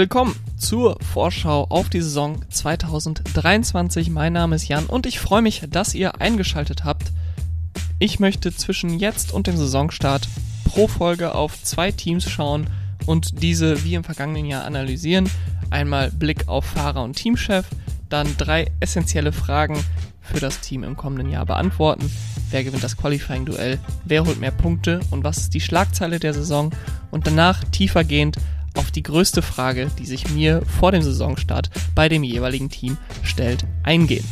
willkommen zur Vorschau auf die Saison 2023. Mein Name ist Jan und ich freue mich, dass ihr eingeschaltet habt. Ich möchte zwischen jetzt und dem Saisonstart pro Folge auf zwei Teams schauen und diese wie im vergangenen Jahr analysieren. Einmal Blick auf Fahrer und Teamchef, dann drei essentielle Fragen für das Team im kommenden Jahr beantworten. Wer gewinnt das Qualifying-Duell? Wer holt mehr Punkte? Und was ist die Schlagzeile der Saison? Und danach tiefergehend auf die größte Frage, die sich mir vor dem Saisonstart bei dem jeweiligen Team stellt, eingehen.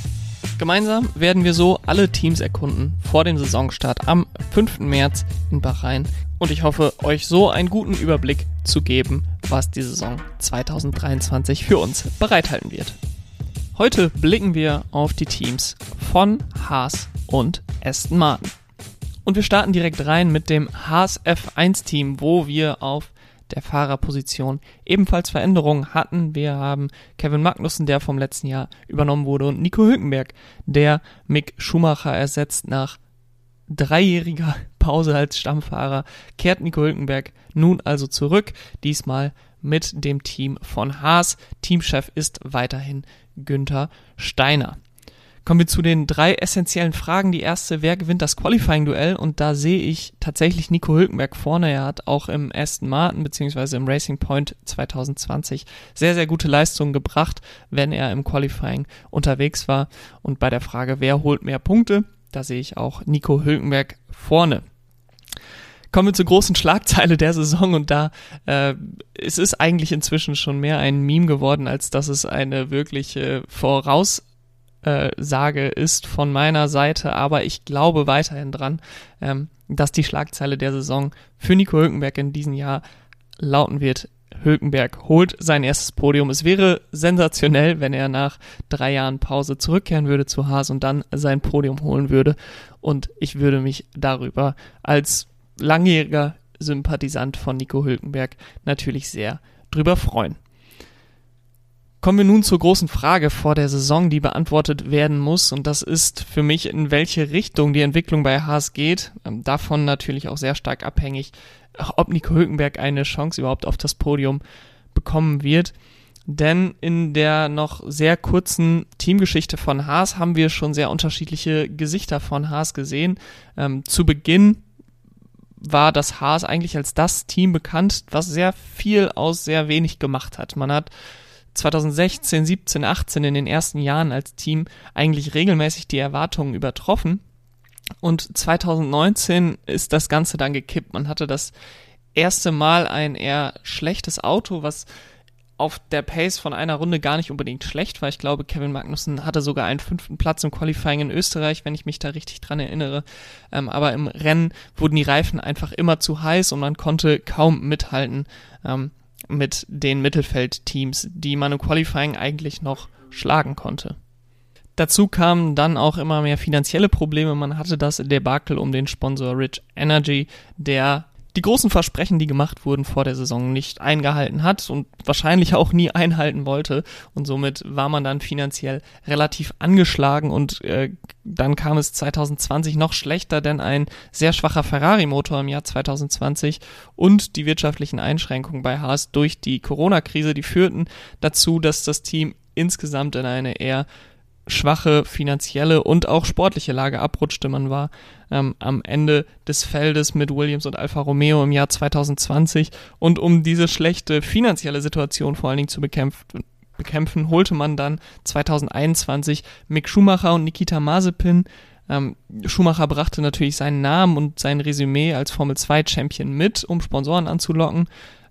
Gemeinsam werden wir so alle Teams erkunden vor dem Saisonstart am 5. März in Bahrain und ich hoffe, euch so einen guten Überblick zu geben, was die Saison 2023 für uns bereithalten wird. Heute blicken wir auf die Teams von Haas und Aston Martin. Und wir starten direkt rein mit dem Haas F1 Team, wo wir auf der Fahrerposition ebenfalls Veränderungen hatten. Wir haben Kevin Magnussen, der vom letzten Jahr übernommen wurde, und Nico Hülkenberg, der Mick Schumacher ersetzt nach dreijähriger Pause als Stammfahrer, kehrt Nico Hülkenberg nun also zurück, diesmal mit dem Team von Haas. Teamchef ist weiterhin Günther Steiner. Kommen wir zu den drei essentiellen Fragen. Die erste, wer gewinnt das Qualifying-Duell? Und da sehe ich tatsächlich Nico Hülkenberg vorne. Er hat auch im Aston Martin bzw. im Racing Point 2020 sehr, sehr gute Leistungen gebracht, wenn er im Qualifying unterwegs war. Und bei der Frage, wer holt mehr Punkte? Da sehe ich auch Nico Hülkenberg vorne. Kommen wir zur großen Schlagzeile der Saison und da äh, es ist eigentlich inzwischen schon mehr ein Meme geworden, als dass es eine wirkliche Voraus äh, sage, ist von meiner Seite, aber ich glaube weiterhin dran, ähm, dass die Schlagzeile der Saison für Nico Hülkenberg in diesem Jahr lauten wird. Hülkenberg holt sein erstes Podium. Es wäre sensationell, wenn er nach drei Jahren Pause zurückkehren würde zu Haas und dann sein Podium holen würde. Und ich würde mich darüber als langjähriger Sympathisant von Nico Hülkenberg natürlich sehr drüber freuen. Kommen wir nun zur großen Frage vor der Saison, die beantwortet werden muss. Und das ist für mich, in welche Richtung die Entwicklung bei Haas geht. Ähm, davon natürlich auch sehr stark abhängig, ob Nico Hülkenberg eine Chance überhaupt auf das Podium bekommen wird. Denn in der noch sehr kurzen Teamgeschichte von Haas haben wir schon sehr unterschiedliche Gesichter von Haas gesehen. Ähm, zu Beginn war das Haas eigentlich als das Team bekannt, was sehr viel aus sehr wenig gemacht hat. Man hat 2016, 17, 18 in den ersten Jahren als Team eigentlich regelmäßig die Erwartungen übertroffen. Und 2019 ist das Ganze dann gekippt. Man hatte das erste Mal ein eher schlechtes Auto, was auf der Pace von einer Runde gar nicht unbedingt schlecht war. Ich glaube, Kevin Magnussen hatte sogar einen fünften Platz im Qualifying in Österreich, wenn ich mich da richtig dran erinnere. Ähm, aber im Rennen wurden die Reifen einfach immer zu heiß und man konnte kaum mithalten. Ähm, mit den Mittelfeldteams, die man im Qualifying eigentlich noch schlagen konnte. Dazu kamen dann auch immer mehr finanzielle Probleme. Man hatte das Debakel um den Sponsor Rich Energy, der die großen Versprechen, die gemacht wurden vor der Saison, nicht eingehalten hat und wahrscheinlich auch nie einhalten wollte. Und somit war man dann finanziell relativ angeschlagen und äh, dann kam es 2020 noch schlechter, denn ein sehr schwacher Ferrari-Motor im Jahr 2020 und die wirtschaftlichen Einschränkungen bei Haas durch die Corona-Krise, die führten dazu, dass das Team insgesamt in eine eher schwache finanzielle und auch sportliche Lage abrutschte. Man war ähm, am Ende des Feldes mit Williams und Alfa Romeo im Jahr 2020 und um diese schlechte finanzielle Situation vor allen Dingen zu bekämpfen, bekämpfen holte man dann 2021 Mick Schumacher und Nikita Mazepin. Ähm, Schumacher brachte natürlich seinen Namen und sein Resümee als Formel 2 Champion mit, um Sponsoren anzulocken.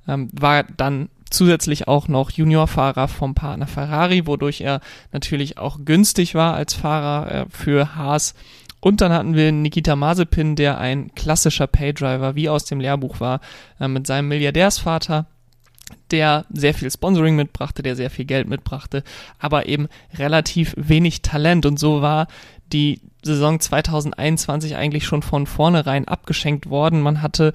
Ähm, war dann zusätzlich auch noch Juniorfahrer vom Partner Ferrari, wodurch er natürlich auch günstig war als Fahrer äh, für Haas. Und dann hatten wir Nikita Mazepin, der ein klassischer Paydriver wie aus dem Lehrbuch war, äh, mit seinem Milliardärsvater, der sehr viel Sponsoring mitbrachte, der sehr viel Geld mitbrachte, aber eben relativ wenig Talent. Und so war die Saison 2021 eigentlich schon von vornherein abgeschenkt worden. Man hatte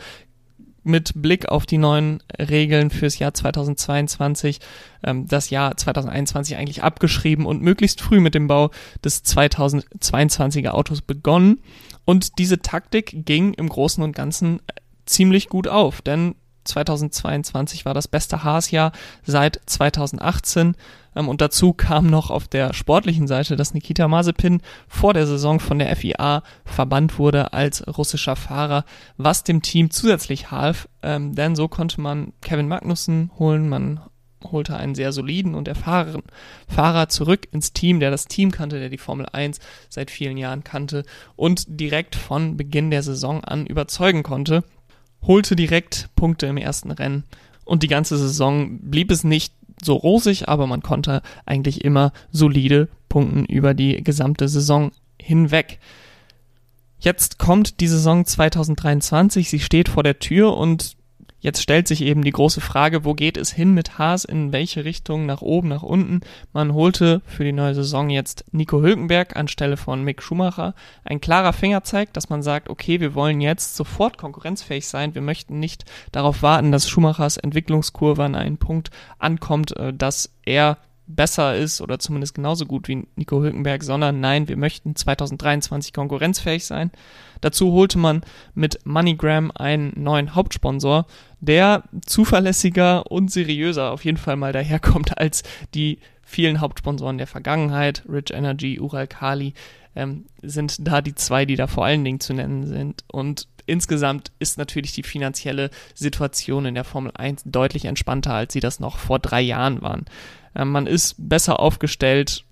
mit Blick auf die neuen Regeln fürs Jahr 2022 ähm, das Jahr 2021 eigentlich abgeschrieben und möglichst früh mit dem Bau des 2022er Autos begonnen. Und diese Taktik ging im Großen und Ganzen äh, ziemlich gut auf, denn 2022 war das beste Haas-Jahr seit 2018. Ähm, und dazu kam noch auf der sportlichen Seite, dass Nikita Mazepin vor der Saison von der FIA verbannt wurde als russischer Fahrer, was dem Team zusätzlich half, ähm, denn so konnte man Kevin Magnussen holen, man holte einen sehr soliden und erfahrenen Fahrer zurück ins Team, der das Team kannte, der die Formel 1 seit vielen Jahren kannte und direkt von Beginn der Saison an überzeugen konnte, holte direkt Punkte im ersten Rennen und die ganze Saison blieb es nicht so rosig, aber man konnte eigentlich immer solide punkten über die gesamte Saison hinweg. Jetzt kommt die Saison 2023, sie steht vor der Tür und Jetzt stellt sich eben die große Frage, wo geht es hin mit Haas, in welche Richtung, nach oben, nach unten. Man holte für die neue Saison jetzt Nico Hülkenberg anstelle von Mick Schumacher. Ein klarer Fingerzeig, dass man sagt, okay, wir wollen jetzt sofort konkurrenzfähig sein. Wir möchten nicht darauf warten, dass Schumachers Entwicklungskurve an einen Punkt ankommt, äh, dass er besser ist oder zumindest genauso gut wie Nico Hülkenberg, sondern nein, wir möchten 2023 konkurrenzfähig sein. Dazu holte man mit MoneyGram einen neuen Hauptsponsor, der zuverlässiger und seriöser auf jeden Fall mal daherkommt als die vielen Hauptsponsoren der Vergangenheit. Rich Energy, Ural Kali ähm, sind da die zwei, die da vor allen Dingen zu nennen sind. Und insgesamt ist natürlich die finanzielle Situation in der Formel 1 deutlich entspannter, als sie das noch vor drei Jahren waren. Ähm, man ist besser aufgestellt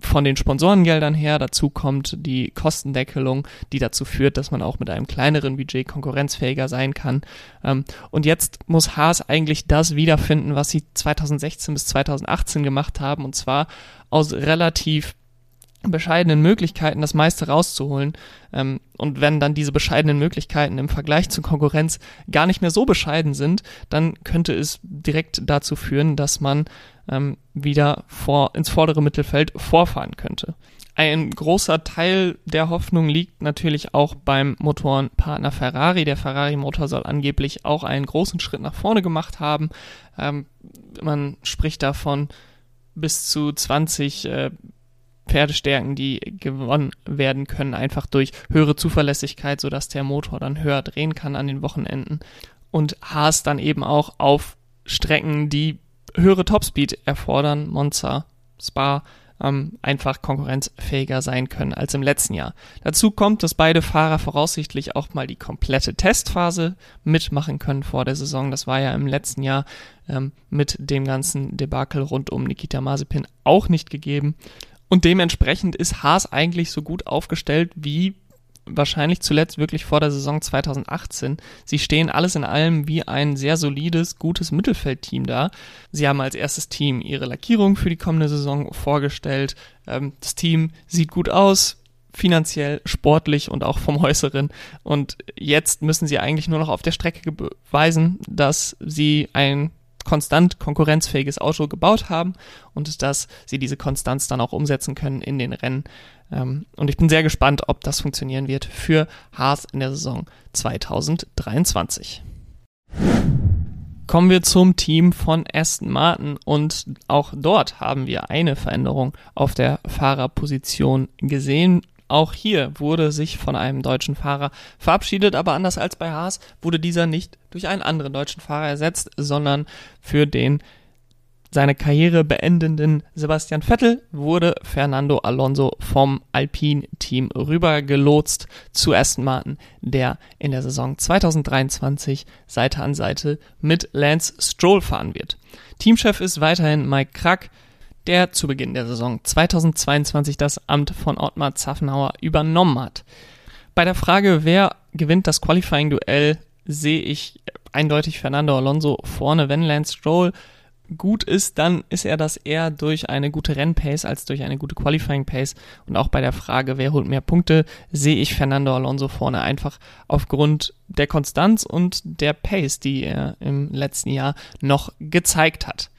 von den Sponsorengeldern her. Dazu kommt die Kostendeckelung, die dazu führt, dass man auch mit einem kleineren Budget konkurrenzfähiger sein kann. Ähm, und jetzt muss Haas eigentlich das wiederfinden, was sie 2016 bis 2018 gemacht haben, und zwar aus relativ bescheidenen Möglichkeiten das meiste rauszuholen. Ähm, und wenn dann diese bescheidenen Möglichkeiten im Vergleich zur Konkurrenz gar nicht mehr so bescheiden sind, dann könnte es direkt dazu führen, dass man ähm, wieder vor, ins vordere Mittelfeld vorfahren könnte. Ein großer Teil der Hoffnung liegt natürlich auch beim Motorenpartner Ferrari. Der Ferrari-Motor soll angeblich auch einen großen Schritt nach vorne gemacht haben. Ähm, man spricht davon bis zu 20 äh, Pferdestärken, die gewonnen werden können, einfach durch höhere Zuverlässigkeit, sodass der Motor dann höher drehen kann an den Wochenenden. Und Haas dann eben auch auf Strecken, die höhere Topspeed erfordern, Monza, Spa, ähm, einfach konkurrenzfähiger sein können als im letzten Jahr. Dazu kommt, dass beide Fahrer voraussichtlich auch mal die komplette Testphase mitmachen können vor der Saison. Das war ja im letzten Jahr ähm, mit dem ganzen Debakel rund um Nikita Mazepin auch nicht gegeben. Und dementsprechend ist Haas eigentlich so gut aufgestellt wie wahrscheinlich zuletzt wirklich vor der Saison 2018. Sie stehen alles in allem wie ein sehr solides, gutes Mittelfeldteam da. Sie haben als erstes Team ihre Lackierung für die kommende Saison vorgestellt. Ähm, das Team sieht gut aus, finanziell, sportlich und auch vom Äußeren. Und jetzt müssen sie eigentlich nur noch auf der Strecke beweisen, dass sie ein konstant konkurrenzfähiges Auto gebaut haben und dass sie diese Konstanz dann auch umsetzen können in den Rennen. Ähm, und ich bin sehr gespannt, ob das funktionieren wird für Haas in der Saison 2023. Kommen wir zum Team von Aston Martin und auch dort haben wir eine Veränderung auf der Fahrerposition gesehen. Auch hier wurde sich von einem deutschen Fahrer verabschiedet, aber anders als bei Haas wurde dieser nicht durch einen anderen deutschen Fahrer ersetzt, sondern für den seine Karriere beendenden Sebastian Vettel wurde Fernando Alonso vom Alpine-Team rübergelotst zu Aston Martin, der in der Saison 2023 Seite an Seite mit Lance Stroll fahren wird. Teamchef ist weiterhin Mike Krack, der zu Beginn der Saison 2022 das Amt von Ottmar Zaffenauer übernommen hat. Bei der Frage, wer gewinnt das Qualifying-Duell, sehe ich eindeutig Fernando Alonso vorne. Wenn Lance Stroll gut ist, dann ist er das eher durch eine gute Rennpace als durch eine gute Qualifying Pace. Und auch bei der Frage, wer holt mehr Punkte, sehe ich Fernando Alonso vorne einfach aufgrund der Konstanz und der Pace, die er im letzten Jahr noch gezeigt hat.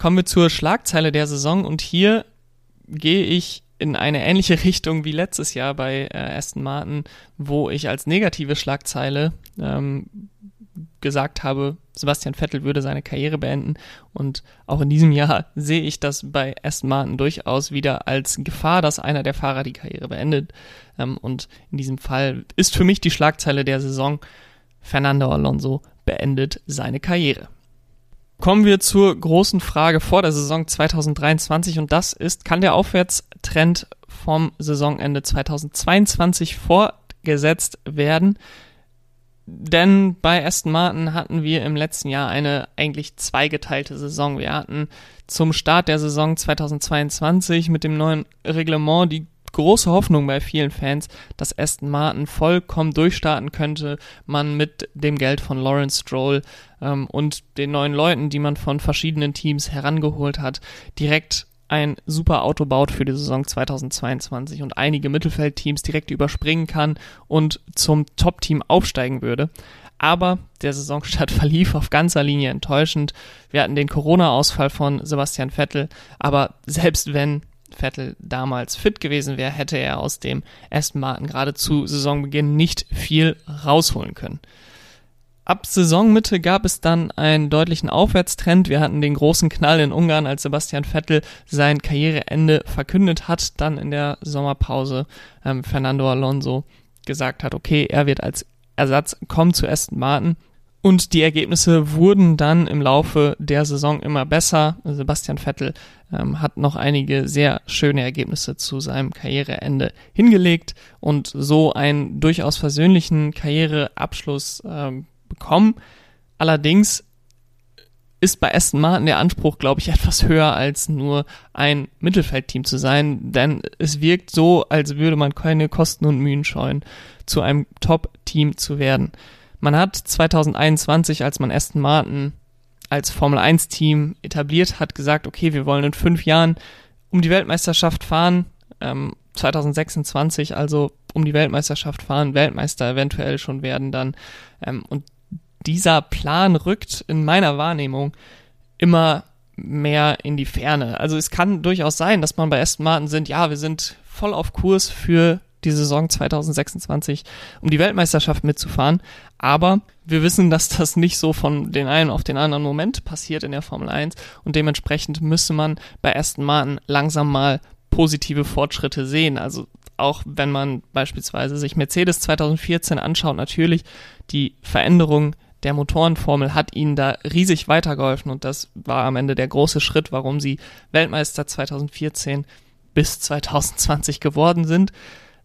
Kommen wir zur Schlagzeile der Saison und hier gehe ich in eine ähnliche Richtung wie letztes Jahr bei äh, Aston Martin, wo ich als negative Schlagzeile ähm, gesagt habe, Sebastian Vettel würde seine Karriere beenden. Und auch in diesem Jahr sehe ich das bei Aston Martin durchaus wieder als Gefahr, dass einer der Fahrer die Karriere beendet. Ähm, und in diesem Fall ist für mich die Schlagzeile der Saison, Fernando Alonso beendet seine Karriere. Kommen wir zur großen Frage vor der Saison 2023 und das ist, kann der Aufwärtstrend vom Saisonende 2022 fortgesetzt werden? Denn bei Aston Martin hatten wir im letzten Jahr eine eigentlich zweigeteilte Saison. Wir hatten zum Start der Saison 2022 mit dem neuen Reglement die große Hoffnung bei vielen Fans, dass Aston Martin vollkommen durchstarten könnte, man mit dem Geld von Lawrence Stroll ähm, und den neuen Leuten, die man von verschiedenen Teams herangeholt hat, direkt ein super Auto baut für die Saison 2022 und einige Mittelfeldteams direkt überspringen kann und zum Top-Team aufsteigen würde. Aber der Saisonstart verlief auf ganzer Linie enttäuschend. Wir hatten den Corona-Ausfall von Sebastian Vettel, aber selbst wenn Vettel damals fit gewesen wäre, hätte er aus dem Aston Martin gerade zu Saisonbeginn nicht viel rausholen können. Ab Saisonmitte gab es dann einen deutlichen Aufwärtstrend. Wir hatten den großen Knall in Ungarn, als Sebastian Vettel sein Karriereende verkündet hat, dann in der Sommerpause ähm, Fernando Alonso gesagt hat, okay, er wird als Ersatz kommen zu Aston Martin. Und die Ergebnisse wurden dann im Laufe der Saison immer besser. Sebastian Vettel ähm, hat noch einige sehr schöne Ergebnisse zu seinem Karriereende hingelegt und so einen durchaus versöhnlichen Karriereabschluss ähm, bekommen. Allerdings ist bei Aston Martin der Anspruch, glaube ich, etwas höher als nur ein Mittelfeldteam zu sein, denn es wirkt so, als würde man keine Kosten und Mühen scheuen, zu einem Top-Team zu werden. Man hat 2021, als man Aston Martin als Formel 1 Team etabliert hat, gesagt, okay, wir wollen in fünf Jahren um die Weltmeisterschaft fahren, ähm, 2026 also um die Weltmeisterschaft fahren, Weltmeister eventuell schon werden dann. Ähm, und dieser Plan rückt in meiner Wahrnehmung immer mehr in die Ferne. Also es kann durchaus sein, dass man bei Aston Martin sind, ja, wir sind voll auf Kurs für die Saison 2026, um die Weltmeisterschaft mitzufahren. Aber wir wissen, dass das nicht so von den einen auf den anderen Moment passiert in der Formel 1 und dementsprechend müsste man bei Aston Martin langsam mal positive Fortschritte sehen. Also auch wenn man beispielsweise sich Mercedes 2014 anschaut, natürlich die Veränderung der Motorenformel hat ihnen da riesig weitergeholfen und das war am Ende der große Schritt, warum sie Weltmeister 2014 bis 2020 geworden sind.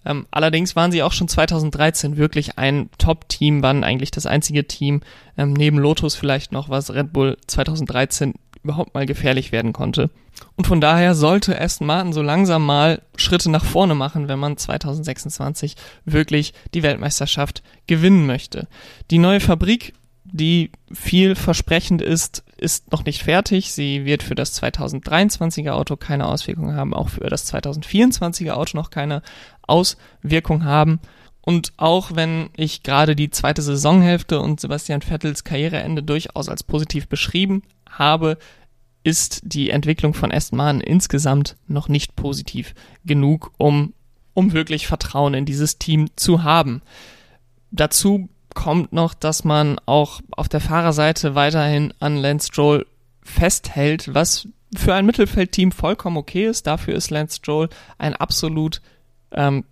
Ähm, allerdings waren sie auch schon 2013 wirklich ein Top-Team, waren eigentlich das einzige Team ähm, neben Lotus vielleicht noch, was Red Bull 2013 überhaupt mal gefährlich werden konnte. Und von daher sollte Aston Martin so langsam mal Schritte nach vorne machen, wenn man 2026 wirklich die Weltmeisterschaft gewinnen möchte. Die neue Fabrik die vielversprechend ist, ist noch nicht fertig. Sie wird für das 2023er Auto keine Auswirkungen haben, auch für das 2024er Auto noch keine Auswirkung haben. Und auch wenn ich gerade die zweite Saisonhälfte und Sebastian Vettels Karriereende durchaus als positiv beschrieben habe, ist die Entwicklung von Aston Martin insgesamt noch nicht positiv genug, um, um wirklich Vertrauen in dieses Team zu haben. Dazu kommt noch, dass man auch auf der Fahrerseite weiterhin an Lance Stroll festhält, was für ein Mittelfeldteam vollkommen okay ist. Dafür ist Lance Stroll ein absolut ähm,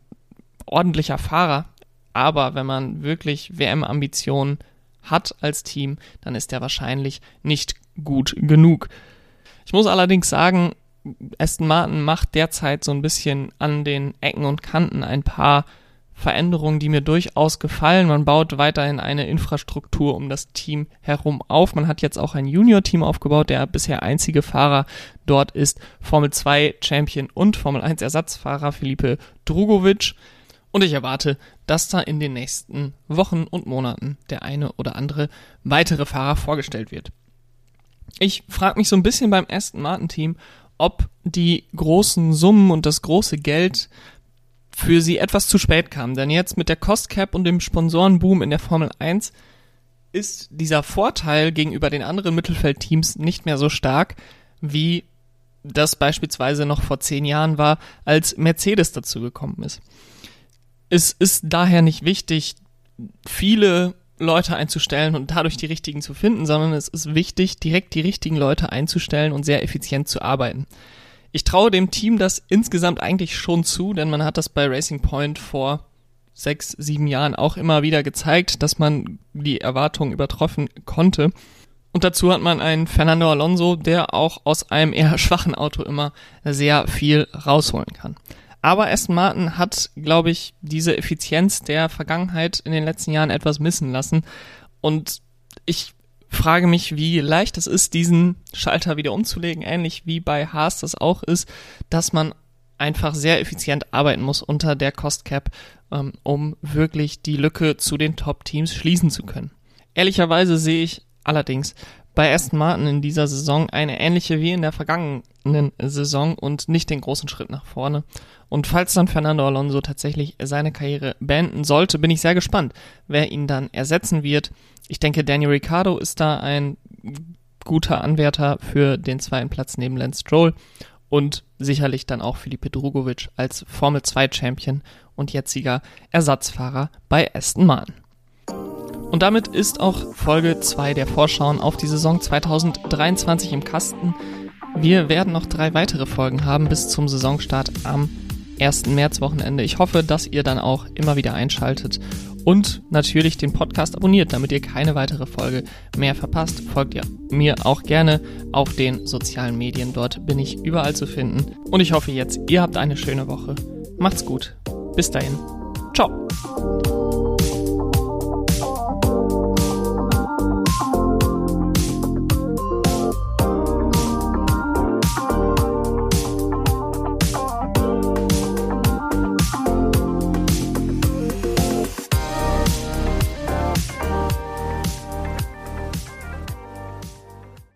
ordentlicher Fahrer. Aber wenn man wirklich WM-Ambitionen hat als Team, dann ist er wahrscheinlich nicht gut genug. Ich muss allerdings sagen, Aston Martin macht derzeit so ein bisschen an den Ecken und Kanten ein paar Veränderungen, die mir durchaus gefallen. Man baut weiterhin eine Infrastruktur um das Team herum auf. Man hat jetzt auch ein Junior-Team aufgebaut. Der bisher einzige Fahrer dort ist Formel 2 Champion und Formel 1 Ersatzfahrer Felipe Drugovic. Und ich erwarte, dass da in den nächsten Wochen und Monaten der eine oder andere weitere Fahrer vorgestellt wird. Ich frage mich so ein bisschen beim Aston Martin Team, ob die großen Summen und das große Geld für sie etwas zu spät kam. Denn jetzt mit der Cost Cap und dem Sponsorenboom in der Formel 1 ist dieser Vorteil gegenüber den anderen Mittelfeldteams nicht mehr so stark, wie das beispielsweise noch vor zehn Jahren war, als Mercedes dazu gekommen ist. Es ist daher nicht wichtig, viele Leute einzustellen und dadurch die richtigen zu finden, sondern es ist wichtig, direkt die richtigen Leute einzustellen und sehr effizient zu arbeiten. Ich traue dem Team das insgesamt eigentlich schon zu, denn man hat das bei Racing Point vor sechs, sieben Jahren auch immer wieder gezeigt, dass man die Erwartungen übertroffen konnte. Und dazu hat man einen Fernando Alonso, der auch aus einem eher schwachen Auto immer sehr viel rausholen kann. Aber Aston Martin hat, glaube ich, diese Effizienz der Vergangenheit in den letzten Jahren etwas missen lassen. Und ich frage mich, wie leicht es ist, diesen Schalter wieder umzulegen, ähnlich wie bei Haas das auch ist, dass man einfach sehr effizient arbeiten muss unter der Cost Cap, ähm, um wirklich die Lücke zu den Top-Teams schließen zu können. Ehrlicherweise sehe ich allerdings bei Aston Martin in dieser Saison eine ähnliche wie in der vergangenen Saison und nicht den großen Schritt nach vorne. Und falls dann Fernando Alonso tatsächlich seine Karriere beenden sollte, bin ich sehr gespannt, wer ihn dann ersetzen wird. Ich denke, Daniel Ricciardo ist da ein guter Anwärter für den zweiten Platz neben Lance Stroll und sicherlich dann auch Felipe Drugovic als Formel 2 Champion und jetziger Ersatzfahrer bei Aston Martin. Und damit ist auch Folge 2 der Vorschauen auf die Saison 2023 im Kasten. Wir werden noch drei weitere Folgen haben bis zum Saisonstart am 1. Märzwochenende. Ich hoffe, dass ihr dann auch immer wieder einschaltet und natürlich den Podcast abonniert, damit ihr keine weitere Folge mehr verpasst. Folgt ihr mir auch gerne auf den sozialen Medien. Dort bin ich überall zu finden. Und ich hoffe jetzt, ihr habt eine schöne Woche. Macht's gut. Bis dahin. Ciao.